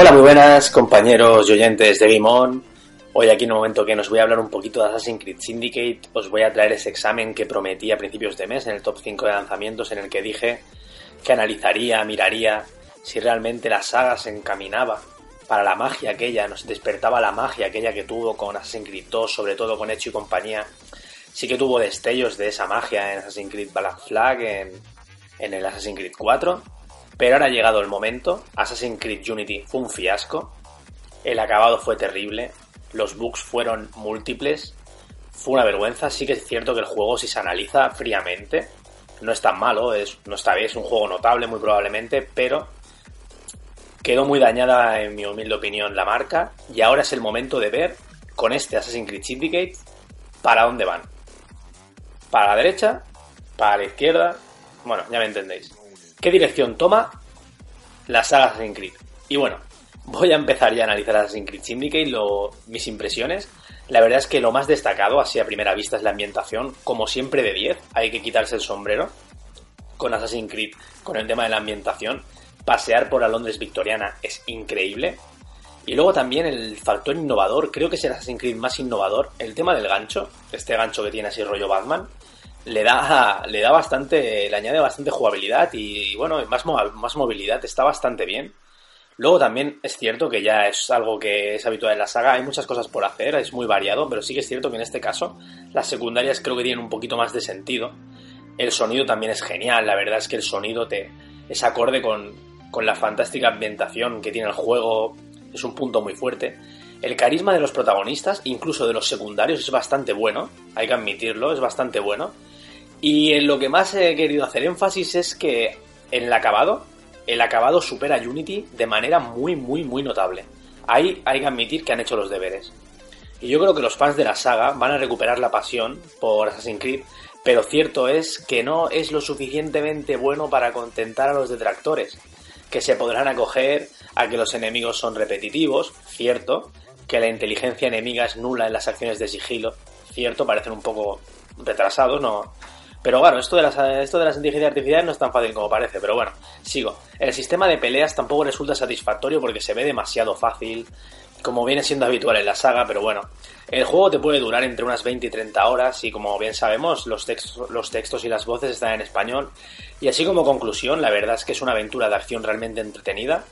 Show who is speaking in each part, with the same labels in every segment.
Speaker 1: Hola, muy buenas compañeros y oyentes de Vimon. Hoy aquí en un momento que nos voy a hablar un poquito de Assassin's Creed Syndicate, os voy a traer ese examen que prometí a principios de mes en el top 5 de lanzamientos en el que dije que analizaría, miraría si realmente la saga se encaminaba para la magia aquella, nos despertaba la magia aquella que tuvo con Assassin's Creed 2, sobre todo con Echo y compañía. Sí que tuvo destellos de esa magia en Assassin's Creed Black Flag, en, en el Assassin's Creed 4, pero ahora ha llegado el momento, Assassin's Creed Unity fue un fiasco, el acabado fue terrible, los bugs fueron múltiples, fue una vergüenza, sí que es cierto que el juego si se analiza fríamente, no es tan malo, no está bien, es un juego notable muy probablemente, pero quedó muy dañada en mi humilde opinión la marca. Y ahora es el momento de ver con este Assassin's Creed Syndicate para dónde van. Para la derecha, para la izquierda, bueno, ya me entendéis qué dirección toma la saga Assassin's Creed. Y bueno, voy a empezar ya a analizar Assassin's Creed Syndicate, lo, mis impresiones. La verdad es que lo más destacado, así a primera vista, es la ambientación. Como siempre de 10, hay que quitarse el sombrero con Assassin's Creed, con el tema de la ambientación. Pasear por la Londres victoriana es increíble. Y luego también el factor innovador, creo que es el Assassin's Creed más innovador, el tema del gancho, este gancho que tiene así rollo Batman, le da, le da bastante, le añade bastante jugabilidad y, bueno, más, más movilidad, está bastante bien. Luego también es cierto que ya es algo que es habitual en la saga, hay muchas cosas por hacer, es muy variado, pero sí que es cierto que en este caso las secundarias creo que tienen un poquito más de sentido. El sonido también es genial, la verdad es que el sonido te es acorde con, con la fantástica ambientación que tiene el juego, es un punto muy fuerte. El carisma de los protagonistas, incluso de los secundarios, es bastante bueno, hay que admitirlo, es bastante bueno. Y en lo que más he querido hacer énfasis es que en el acabado, el acabado supera a Unity de manera muy, muy, muy notable. Ahí hay que admitir que han hecho los deberes. Y yo creo que los fans de la saga van a recuperar la pasión por Assassin's Creed, pero cierto es que no es lo suficientemente bueno para contentar a los detractores, que se podrán acoger a que los enemigos son repetitivos, cierto, que la inteligencia enemiga es nula en las acciones de sigilo, cierto, parecen un poco retrasados, no, pero claro, esto de, las, esto de las inteligencias artificiales no es tan fácil como parece, pero bueno, sigo. El sistema de peleas tampoco resulta satisfactorio porque se ve demasiado fácil, como viene siendo habitual en la saga, pero bueno. El juego te puede durar entre unas 20 y 30 horas y como bien sabemos, los, textos, los textos y las voces están en español. Y así como conclusión, la verdad es que es una aventura de acción realmente entretenida.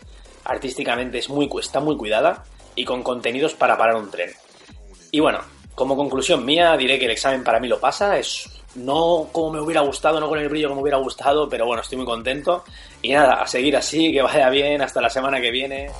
Speaker 1: Artísticamente es muy, está muy cuidada y con contenidos para parar un tren. Y bueno, como conclusión mía diré que el examen para mí lo pasa, es no como me hubiera gustado, no con el brillo que me hubiera gustado, pero bueno, estoy muy contento. Y nada, a seguir así, que vaya bien, hasta la semana que viene.